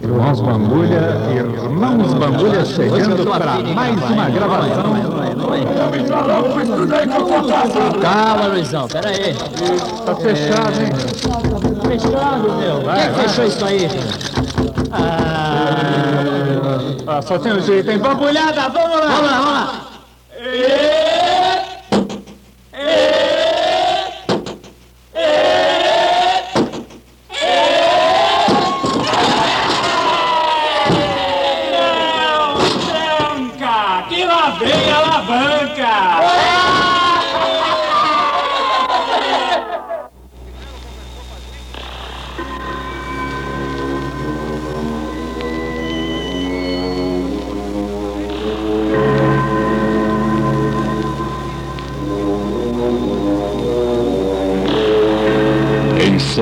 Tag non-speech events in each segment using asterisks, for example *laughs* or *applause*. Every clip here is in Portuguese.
Irmãos Bambulha, Irmãos Bambulha chegando para mais uma gravação. Calma, Luizão, pera aí. Tá fechado, hein? Tá fechado, meu. Quem é que fechou isso aí? Ah, só tem um jeito, hein? Bambulhada, vamos lá! Vamos lá, vamos lá.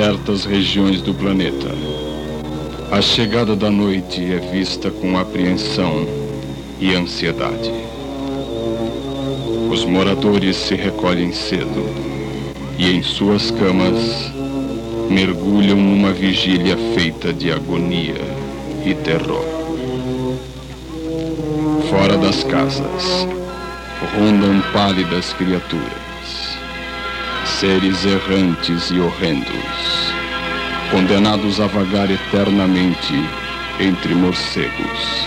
Certas regiões do planeta, a chegada da noite é vista com apreensão e ansiedade. Os moradores se recolhem cedo e, em suas camas, mergulham numa vigília feita de agonia e terror. Fora das casas, rondam pálidas criaturas seres errantes e horrendos, condenados a vagar eternamente entre morcegos,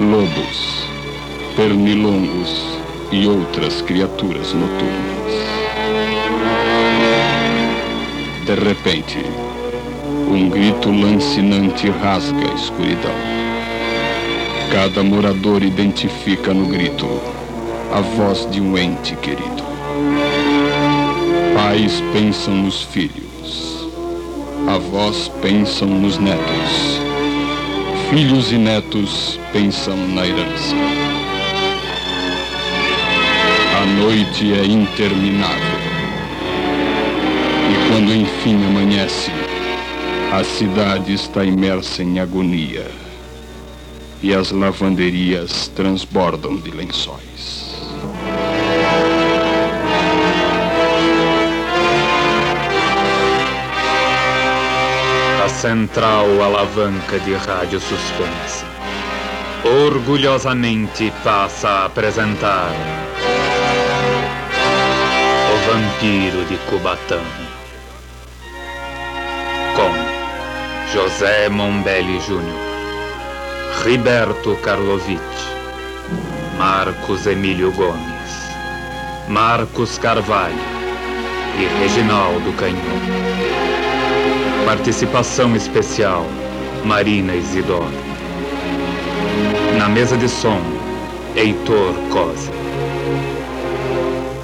lobos, pernilongos e outras criaturas noturnas. De repente, um grito lancinante rasga a escuridão. Cada morador identifica no grito a voz de um ente querido. Pais pensam nos filhos. Avós pensam nos netos. Filhos e netos pensam na herança. A noite é interminável. E quando enfim amanhece, a cidade está imersa em agonia. E as lavanderias transbordam de lençóis. Central alavanca de rádio suspense orgulhosamente passa a apresentar o vampiro de Cubatão com José Mombelli Júnior, Riberto Karlovic, Marcos Emílio Gomes, Marcos Carvalho e Reginaldo Canhão. Participação especial, Marina Isidoro. Na mesa de som, Heitor Cosa.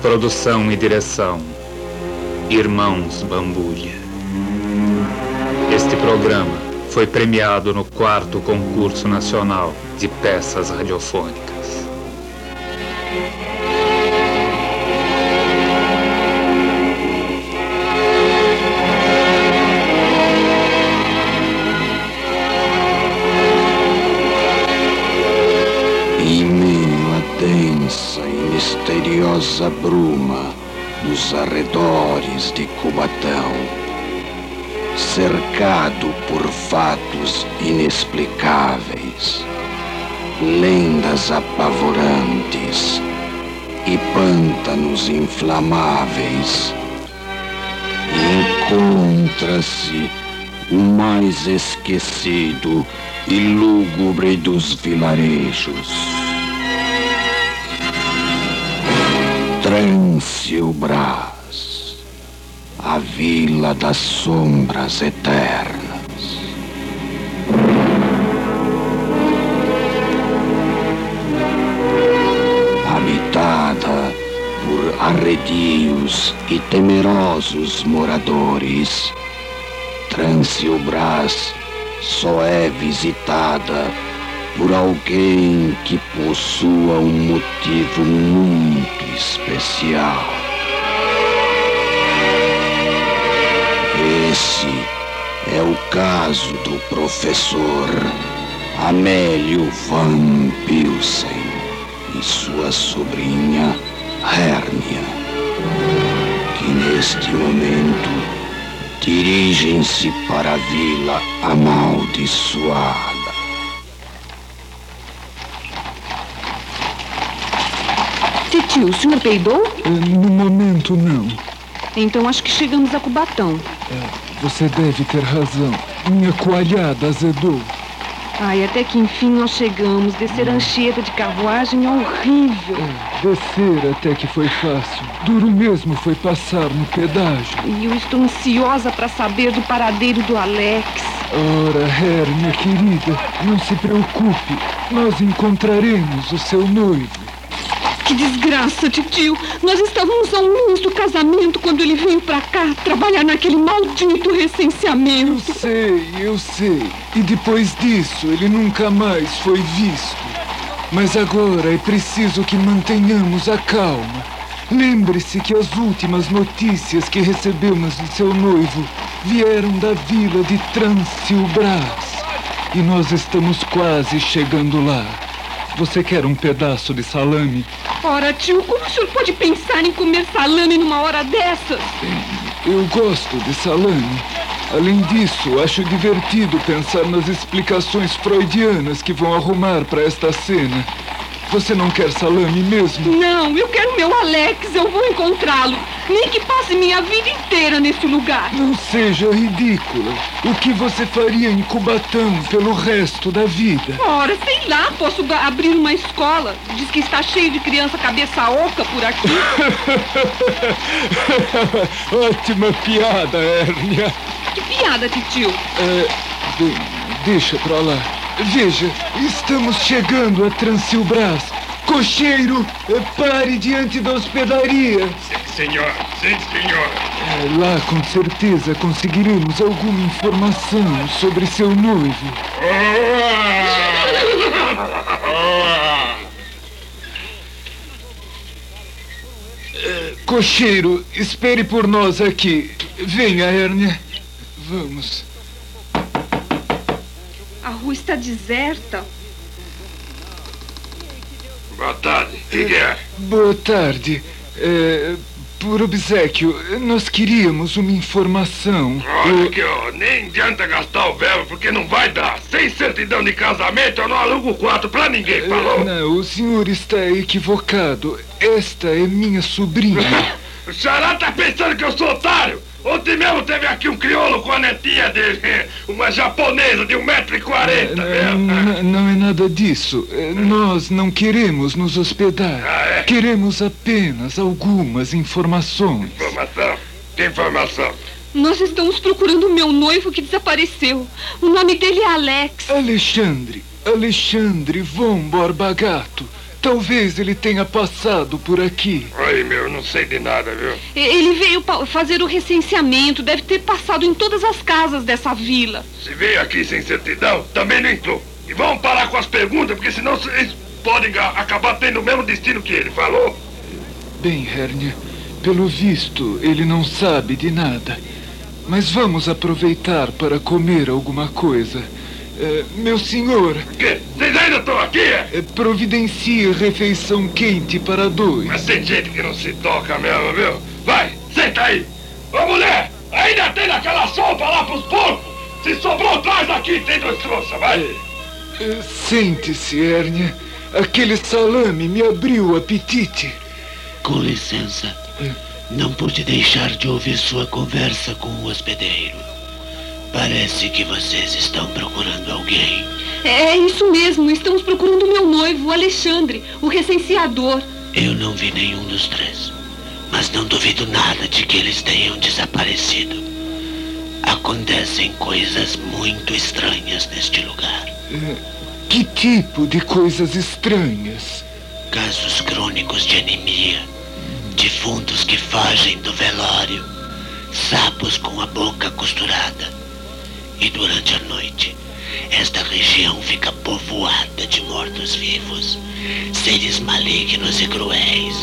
Produção e direção, Irmãos Bambulha. Este programa foi premiado no quarto concurso nacional de peças radiofônicas. Misteriosa bruma dos arredores de Cubatão, cercado por fatos inexplicáveis, lendas apavorantes e pântanos inflamáveis, encontra-se o mais esquecido e lúgubre dos vilarejos. Trânsio-Brás, a vila das sombras eternas. Habitada por arredios e temerosos moradores, Trânsio-Brás só é visitada por alguém que possua um motivo muito especial. Esse é o caso do professor Amélio Van Pilsen e sua sobrinha Hérnia, que neste momento dirigem-se para a vila amaldiçoada. Titio, o senhor peidou? No momento, não. Então acho que chegamos a Cubatão. Você deve ter razão. Minha coalhada azedou. Ai, até que enfim nós chegamos. Descer a Anchieta de carruagem é horrível. Descer até que foi fácil. Duro mesmo foi passar no pedágio. E eu estou ansiosa para saber do paradeiro do Alex. Ora, Her, minha querida, não se preocupe. Nós encontraremos o seu noivo. Que desgraça, titio. Nós estávamos a um mês do casamento quando ele veio pra cá trabalhar naquele maldito Eu recenseamento. sei, eu sei. E depois disso, ele nunca mais foi visto. Mas agora é preciso que mantenhamos a calma. Lembre-se que as últimas notícias que recebemos de seu noivo vieram da vila de Transilbras. E nós estamos quase chegando lá. Você quer um pedaço de salame? Ora, tio, como o senhor pode pensar em comer salame numa hora dessas? Eu gosto de salame. Além disso, acho divertido pensar nas explicações freudianas que vão arrumar para esta cena. Você não quer salame mesmo? Não, eu quero meu Alex, eu vou encontrá-lo. Nem que passe minha vida inteira nesse lugar. Não seja ridícula. O que você faria em Cubatão pelo resto da vida? Ora, sei lá, posso abrir uma escola. Diz que está cheio de criança cabeça oca por aqui. *laughs* Ótima piada, Hérnia. Que piada, titio. É, bem, deixa pra lá. Veja, estamos chegando a Transilbras. Cocheiro, eh, pare diante da hospedaria. Senhor, sim, senhor. É, lá, com certeza, conseguiremos alguma informação sobre seu noivo. *laughs* Cocheiro, espere por nós aqui. Venha, Hérnia. Vamos. A rua está deserta. Boa tarde. O que, que é? Boa tarde. É, por obsequio, nós queríamos uma informação. Olha aqui, ó, nem adianta gastar o verbo porque não vai dar. Sem certidão de casamento, eu não alugo o quarto pra ninguém, É, falou? Não, o senhor está equivocado. Esta é minha sobrinha. *laughs* O Xará tá pensando que eu sou otário? Ontem mesmo teve aqui um crioulo com a netinha dele, *laughs* uma japonesa de 1,40m, Não, não é nada disso. É, Nós não queremos nos hospedar. Ah, é? Queremos apenas algumas informações. Informação? Que informação? Nós estamos procurando o meu noivo que desapareceu. O nome dele é Alex. Alexandre, Alexandre von Borbagato. Talvez ele tenha passado por aqui. Oi, meu, não sei de nada, viu? Ele veio fazer o recenseamento, deve ter passado em todas as casas dessa vila. Se veio aqui sem certidão, também não entrou. E vamos parar com as perguntas, porque senão vocês podem acabar tendo o mesmo destino que ele, falou? Bem, Hernia, pelo visto, ele não sabe de nada. Mas vamos aproveitar para comer alguma coisa. É, meu senhor, O quê? Vocês ainda estão aqui, é? é, providencie refeição quente para dois. Mas tem gente que não se toca mesmo, viu? Vai, senta aí. Ô, mulher, ainda tem naquela sopa lá pros porcos? Se sobrou, traz aqui, tem dois trouxas, vai. É, Sente-se, Hernia. Aquele salame me abriu o apetite. Com licença. Não pude deixar de ouvir sua conversa com o hospedeiro. Parece que vocês estão procurando alguém. É isso mesmo, estamos procurando o meu noivo, o Alexandre, o recenseador. Eu não vi nenhum dos três. Mas não duvido nada de que eles tenham desaparecido. Acontecem coisas muito estranhas neste lugar. Que tipo de coisas estranhas? Casos crônicos de anemia, defuntos que fogem do velório, sapos com a boca costurada. E durante a noite, esta região fica povoada de mortos-vivos, seres malignos e cruéis,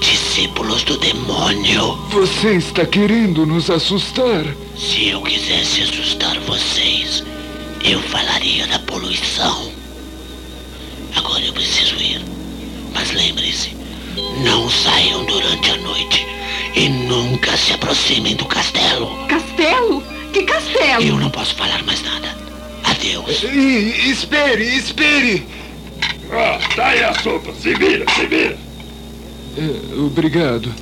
discípulos do demônio. Você está querendo nos assustar? Se eu quisesse assustar vocês, eu falaria da poluição. Agora eu preciso ir. Mas lembre-se, não saiam durante a noite E nunca se aproximem do castelo. Castelo? Que castelo? Eu não posso falar mais nada. Adeus. E, espere, espere! Ó, tá aí a sopa. Se vira, se vira. É, obrigado.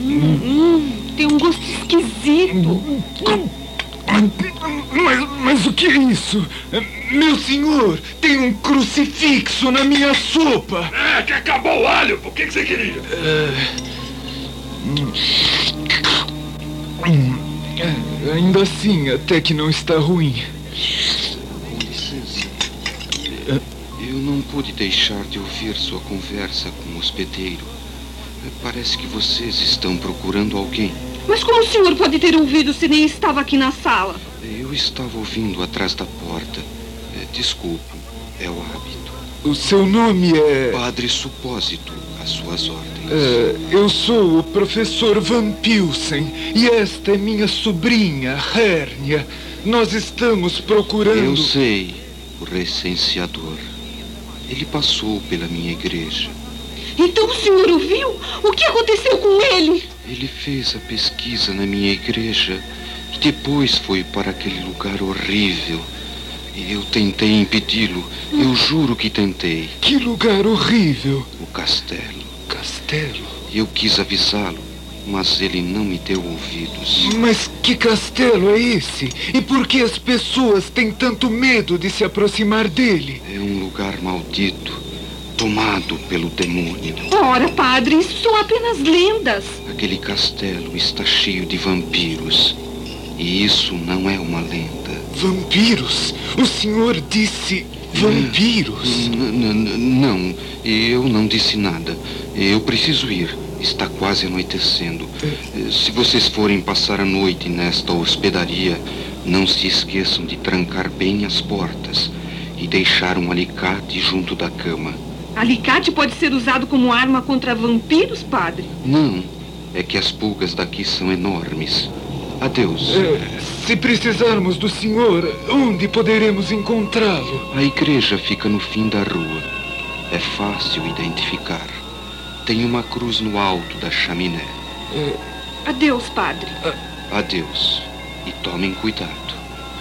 Hum, hum, tem um gosto esquisito. Mas, mas o que é isso? Meu senhor, tem um crucifixo na minha sopa. É, que acabou o alho. O que, que você queria? É, ainda assim, até que não está ruim. Com licença. Eu não pude deixar de ouvir sua conversa com o hospedeiro. Parece que vocês estão procurando alguém. Mas como o senhor pode ter ouvido se nem estava aqui na sala? Eu estava ouvindo atrás da porta. É, Desculpe, é o hábito. O seu nome é. Padre Supósito, às suas ordens. É, eu sou o professor Van Pilsen e esta é minha sobrinha, Hérnia. Nós estamos procurando. Eu sei, o recenseador. Ele passou pela minha igreja. Então o senhor ouviu? O que aconteceu com ele? Ele fez a pesquisa na minha igreja e depois foi para aquele lugar horrível. Eu tentei impedi-lo. Eu juro que tentei. Que lugar horrível! O castelo. Castelo? Eu quis avisá-lo, mas ele não me deu ouvidos. Mas que castelo é esse? E por que as pessoas têm tanto medo de se aproximar dele? É um lugar maldito, tomado pelo demônio. Ora, padre, isso são apenas lendas. Aquele castelo está cheio de vampiros. E isso não é uma lenda. Vampiros? O senhor disse vampiros? Não, eu não disse nada. Eu preciso ir. Está quase anoitecendo. Se vocês forem passar a noite nesta hospedaria, não se esqueçam de trancar bem as portas e deixar um alicate junto da cama. Alicate pode ser usado como arma contra vampiros, padre? Não, é que as pulgas daqui são enormes. Adeus. É, se precisarmos do senhor, onde poderemos encontrá-lo? A igreja fica no fim da rua. É fácil identificar. Tem uma cruz no alto da chaminé. Adeus, padre. Adeus. E tomem cuidado.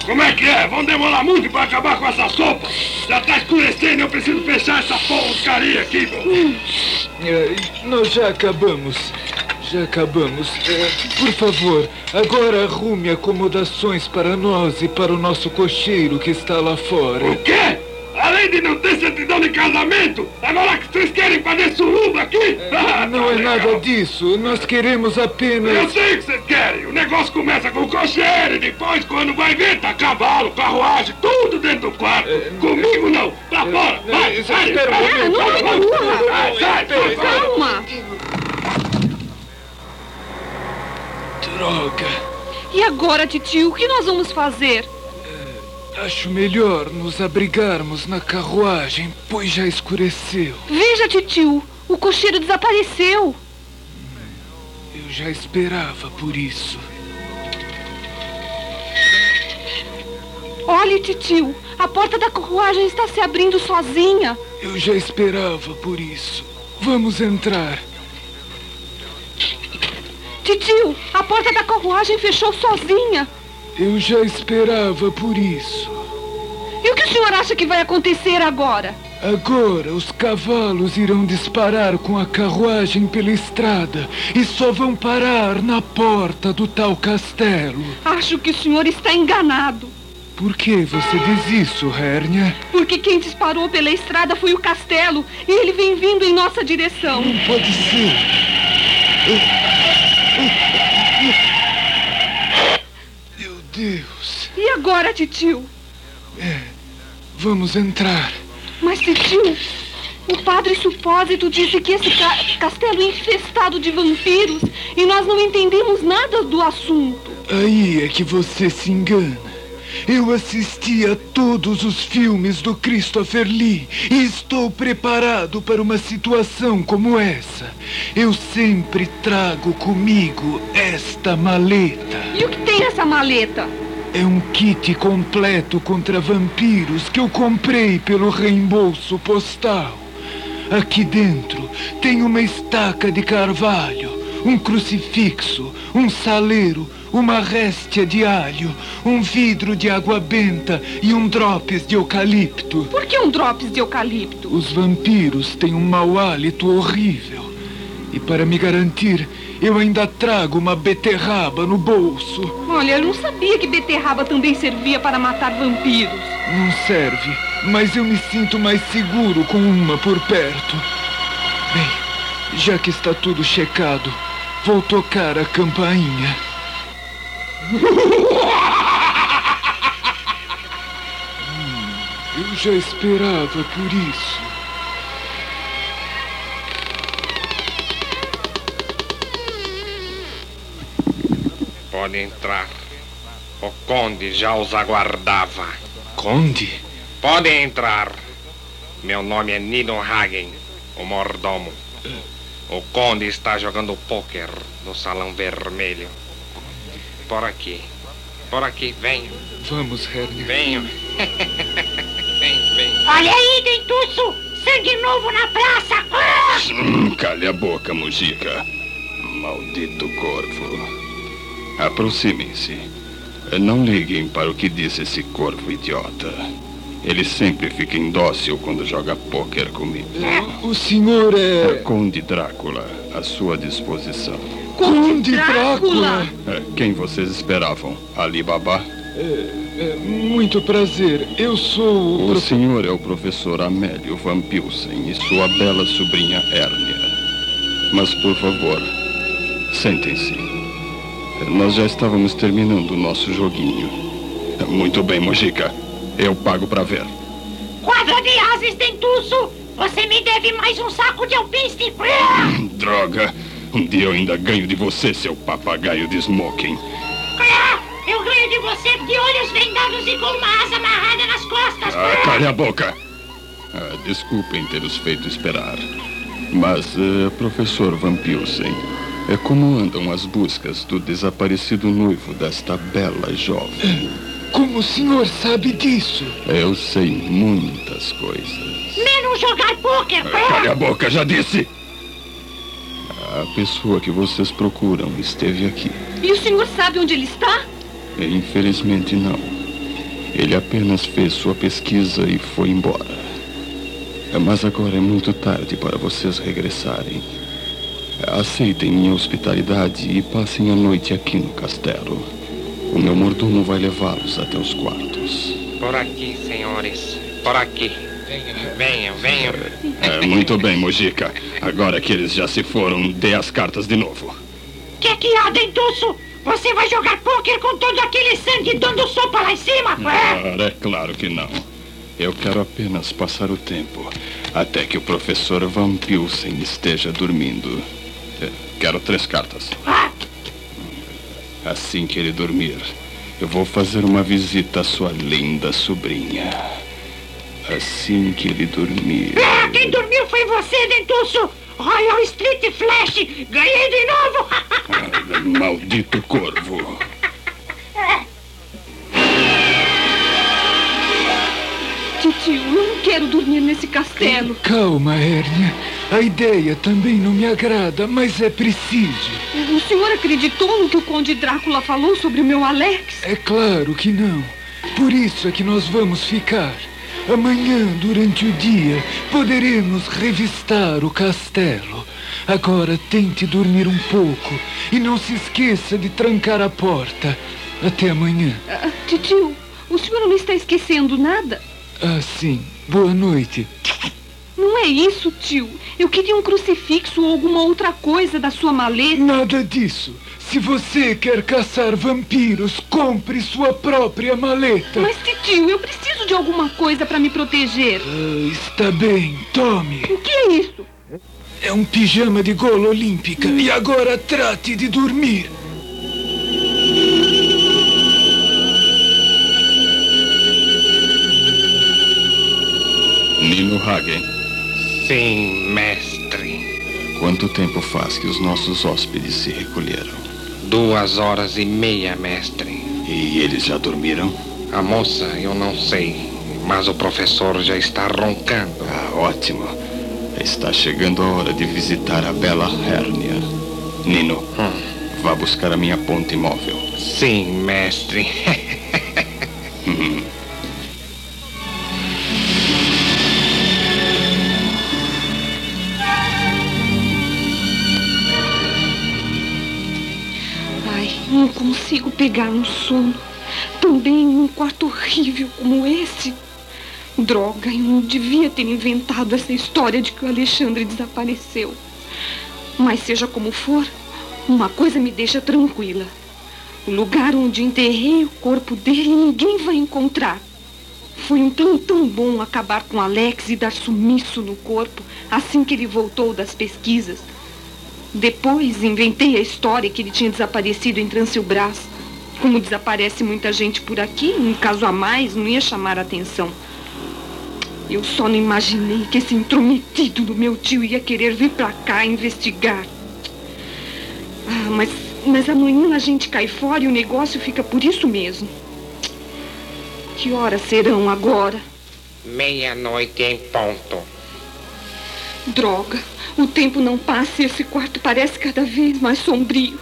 Como é que é? Vão demorar muito pra acabar com essa sopa? Já tá escurecendo e eu preciso fechar essa porcaria aqui, meu. É, nós já acabamos. Já acabamos. É, por favor, agora arrume acomodações para nós e para o nosso cocheiro que está lá fora. O quê? Além de não ter certidão de casamento, agora que vocês querem fazer suruba aqui? Ah, Não tá é legal. nada disso. Nós queremos Eu apenas. sei o que vocês querem. O negócio começa com o cocheiro e depois, quando vai ver, tá cavalo, carruagem, tudo dentro do quarto. Comigo não. Pra fora. Vai, é, sai. espera vai, vai, não vai. empurra. Sai, sai, sai, sai. Calma. Droga. E agora, titio, o que nós vamos fazer? Acho melhor nos abrigarmos na carruagem, pois já escureceu. Veja, titio, o cocheiro desapareceu. Eu já esperava por isso. Olhe, titio, a porta da carruagem está se abrindo sozinha. Eu já esperava por isso. Vamos entrar. Titio, a porta da carruagem fechou sozinha. Eu já esperava por isso. E o que o senhor acha que vai acontecer agora? Agora os cavalos irão disparar com a carruagem pela estrada e só vão parar na porta do tal castelo. Acho que o senhor está enganado. Por que você diz isso, Hérnia? Porque quem disparou pela estrada foi o castelo e ele vem vindo em nossa direção. Pode ser. Meu Deus. E agora, titio? Vamos entrar. Mas, titio, o padre Supósito disse que esse ca- castelo é infestado de vampiros e nós não entendemos nada do assunto. Aí é que você se engana. Eu assisti a todos os filmes do Christopher Lee e estou preparado para uma situação como essa. Eu sempre trago comigo esta maleta. E o que tem essa maleta? É um kit completo contra vampiros que eu comprei pelo reembolso postal. Aqui dentro tem uma estaca de carvalho, um crucifixo, um saleiro, uma réstia de alho, um vidro de água benta e um drops de eucalipto. Por que um drops de eucalipto? Os vampiros têm um mau hálito horrível. E para me garantir, eu ainda trago uma beterraba no bolso. Olha, eu não sabia que beterraba também servia para matar vampiros. Não serve, mas eu me sinto mais seguro com uma por perto. Bem, já que está tudo checado, vou tocar a campainha. Hum, eu já esperava por isso. Pode entrar. O conde já os aguardava. Conde? Pode entrar. Meu nome é Nino Hagen, o mordomo. O conde está jogando pôquer no salão vermelho. Por aqui. Por aqui, venho. Vamos, Hernia. Venho. *laughs* vem, vem. Olha aí, dentuço! Sangue novo na praça! Ah! Hum, Cale a boca, Mujica. Maldito corvo. Aproximem-se. Não liguem para o que diz esse corvo idiota. Ele sempre fica indócil quando joga pôquer comigo. O senhor É é. Conde Drácula, à sua disposição. Conde Drácula! É, Quem vocês esperavam? Ali Baba? É, muito prazer. Eu sou o. O prof- senhor é o professor Amélio Van Pilsen e sua bela sobrinha Hérnia. Mas, por favor, sentem-se. Nós já estávamos terminando o nosso joguinho. Muito bem, Mojica. Eu pago para ver. Quadra de asas, dentuço! Você me deve mais um saco de alpiste! Droga! Um dia eu ainda ganho de você, seu papagaio de smoking. Ah! Eu ganho de você de olhos vendados e com uma asa amarrada nas costas! Ah, cale a boca! Ah, desculpem ter os feito esperar. Mas, eh, professor Van Pilsen, é como andam as buscas do desaparecido noivo desta bela jovem? Como o senhor sabe disso? Eu sei muitas coisas. Menos jogar pôquer! Ah, Cale a boca, já disse! A pessoa que vocês procuram esteve aqui. E o senhor sabe onde ele está? Infelizmente não. Ele apenas fez sua pesquisa e foi embora. Mas agora é muito tarde para vocês regressarem. Aceitem minha hospitalidade e passem a noite aqui no castelo. O meu mordomo vai levá-los até os quartos. Por aqui, senhores. Por aqui. Venham, venham. É, muito bem, Mojica. Agora que eles já se foram, dê as cartas de novo. Que que há, dentuço? Você vai jogar pôquer com todo aquele sangue dando sopa lá em cima? Ah! Ora, é claro que não. Eu quero apenas passar o tempo até que o professor Van Pilsen esteja dormindo. É, Quero três cartas. Assim que ele dormir, eu vou fazer uma visita à sua linda sobrinha. Assim que ele dormir. Ah, quem dormiu foi você, dentuço! Royal Street Flash! Ganhei de novo! Ah, Maldito corvo. Titio, eu não quero dormir nesse castelo. Calma, Hérnia. A ideia também não me agrada, mas é preciso. O senhor acreditou no que o Conde Drácula falou sobre o meu Alex? É claro que não. Por isso é que nós vamos ficar. Amanhã, durante o dia, poderemos revistar o castelo. Agora tente dormir um pouco e não se esqueça de trancar a porta. Até amanhã. Ah, titio, o senhor não está esquecendo nada? Ah, sim. Boa noite. Não é isso, tio. Eu queria um crucifixo ou alguma outra coisa da sua maleta. Nada disso. Se você quer caçar vampiros, compre sua própria maleta. Mas, titio, eu preciso de alguma coisa para me proteger. Ah, está bem, tome. O que é isso? É um pijama de gola olímpica. E agora trate de dormir. Nino Hagen, Sim, mestre. quanto tempo faz que os nossos hóspedes se recolheram? Duas horas e meia, mestre. E eles já dormiram? A moça, eu não sei. Mas o professor já está roncando. Ah, ótimo. Está chegando a hora de visitar a bela Hérnia. Nino, vá buscar a minha ponte móvel. Sim, mestre. *laughs* consigo pegar no sono. Também em um quarto horrível como esse. Droga, eu não devia ter inventado essa história de que o Alexandre desapareceu. Mas seja como for, uma coisa me deixa tranquila. O lugar onde enterrei o corpo dele ninguém vai encontrar. Foi um plano tão bom acabar com Alex e dar sumiço no corpo assim que ele voltou das pesquisas. Depois inventei a história que ele tinha desaparecido em Transilbrás. Como desaparece muita gente por aqui, um caso a mais não ia chamar a atenção. Eu só não imaginei que esse intrometido do meu tio ia querer vir pra cá investigar. Ah, mas, mas amanhã a gente cai fora e o negócio fica por isso mesmo. Que horas serão agora? Meia-noite em ponto. Droga, o tempo não passa e esse quarto parece cada vez mais sombrio.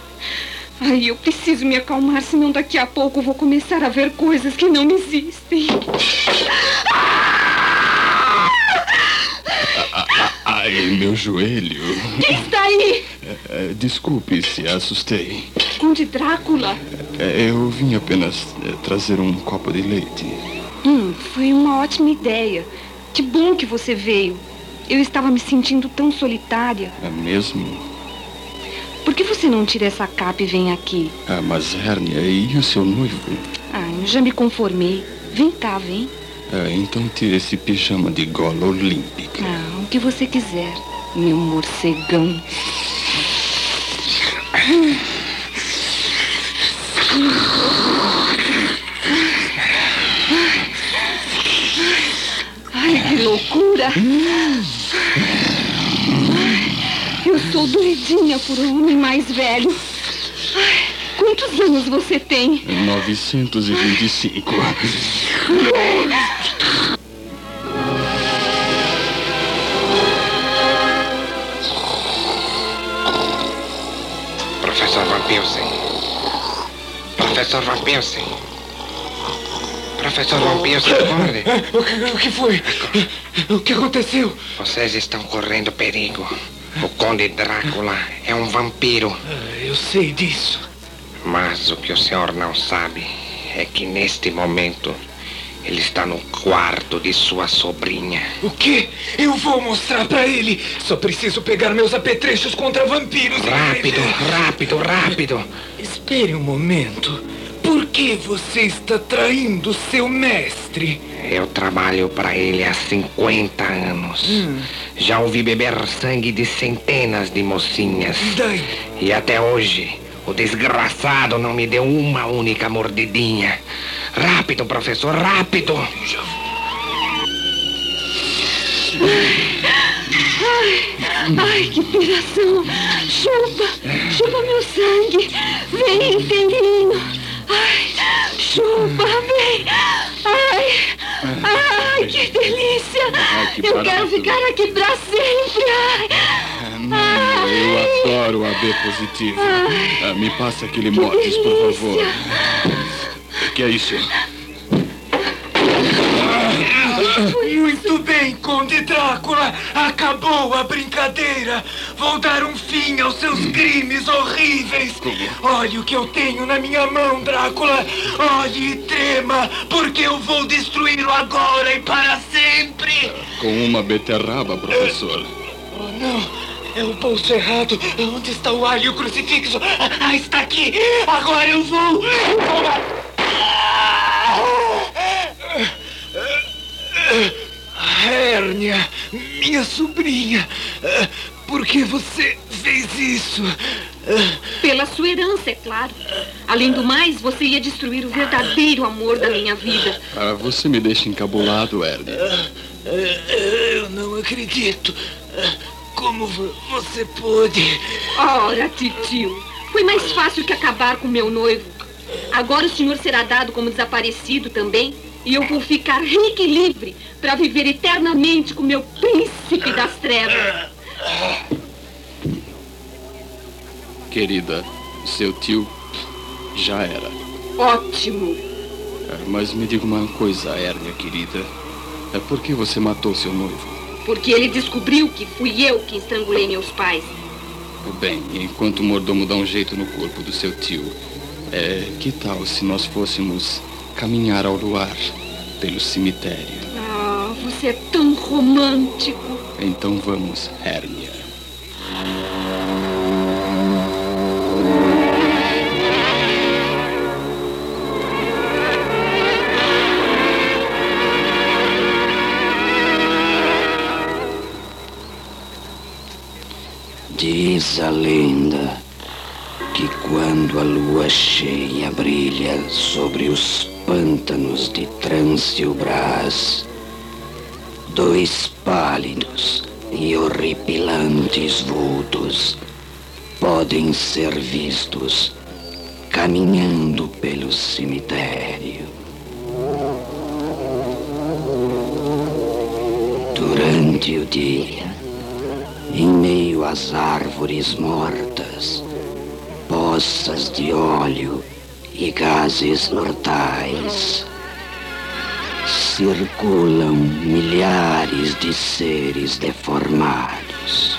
Ai, eu preciso me acalmar, senão daqui a pouco vou começar a ver coisas que não existem. Ai, meu joelho. Quem está aí? É, Desculpe se assustei. Conde Drácula? É, Eu vim apenas é, trazer um copo de leite. Hum, foi uma ótima ideia. Que bom que você veio. Eu estava me sentindo tão solitária. É mesmo? Por que você não tira essa capa e vem aqui? Ah, mas Hérnia, e o seu noivo? Ah, eu já me conformei. Vem cá, vem. Ah, então tira esse pijama de gola olímpica. Ah, o que você quiser, meu morcegão. Ai, que loucura! Eu sou doidinha por um homem mais velho. Ai, quantos anos você tem? 925. Professor Van Pilsen. Professor Van Pilsen. Professor Van Pilsen, acorde. O que, o que foi? O que aconteceu? Vocês estão correndo perigo. O Conde Drácula é um vampiro. Ah, Eu sei disso. Mas o que o senhor não sabe é que neste momento ele está no quarto de sua sobrinha. O quê? Eu vou mostrar pra ele. Só preciso pegar meus apetrechos contra vampiros. e- Rápido, rápido, rápido. Espere um momento. Que você está traindo seu mestre? Eu trabalho para ele há 50 anos. Já ouvi beber sangue de centenas de mocinhas. Daí? E até hoje, o desgraçado não me deu uma única mordidinha. Rápido, professor, rápido! Ai, que piração! Chupa! Chupa meu sangue! Vem, Peninho! Ai, chupa, vem! Ai! Ai, que delícia! que Eu quero ficar aqui pra sempre! Ai! Eu adoro a B positivo. Ah, me passa aquele Mortis, por favor. O que é isso? Muito bem, Conde Drácula. Acabou a brincadeira. Vou dar um fim aos seus crimes horríveis. Olhe o que eu tenho na minha mão, Drácula. Olhe e trema, porque eu vou destruí-lo agora e para sempre. Com uma beterraba, professor. Oh, não. É o bolso errado. Onde está o alho e o crucifixo? Ah, ah, está aqui. Agora eu vou. Ma- Hérnia, minha sobrinha, ah, por que você fez isso? Ah, Pela sua herança, é claro. Além do mais, você ia destruir o verdadeiro amor da minha vida. Ah, você me deixa encabulado, Hérnia. ah, Eu não acredito. Ah, Como vo- você pôde? Ora, titio, foi mais fácil que acabar com meu noivo. Agora o senhor será dado como desaparecido também. E eu vou ficar rica e livre para viver eternamente com meu príncipe das trevas. Querida, seu tio já era. Ótimo. É, Mas me diga uma coisa, Hérnia, querida. É por que você matou seu noivo? Porque ele descobriu que fui eu que estrangulei meus pais. Bem, enquanto o mordomo dá um jeito no corpo do seu tio, é, que tal se nós fôssemos caminhar ao luar pelo cemitério? Ah, você é tão romântico. Então vamos, Hérnia. Diz a lenda que quando a lua cheia brilha sobre os pântanos de Transilbras, dois pálidos e horripilantes vultos podem ser vistos caminhando pelo cemitério. Durante o dia, em meio às árvores mortas, poças de óleo e gases mortais, circulam milhares de seres deformados,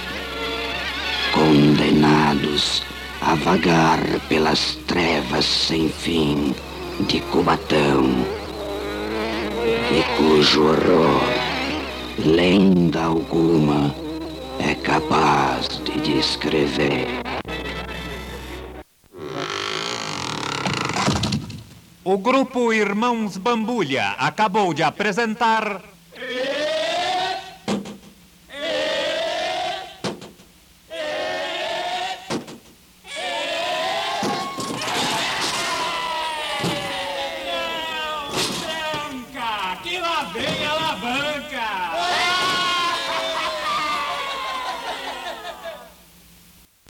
condenados a vagar pelas trevas sem fim de Cubatão, e cujo horror, lenda alguma, é capaz de descrever. O grupo Irmãos Bambulha acabou de apresentar.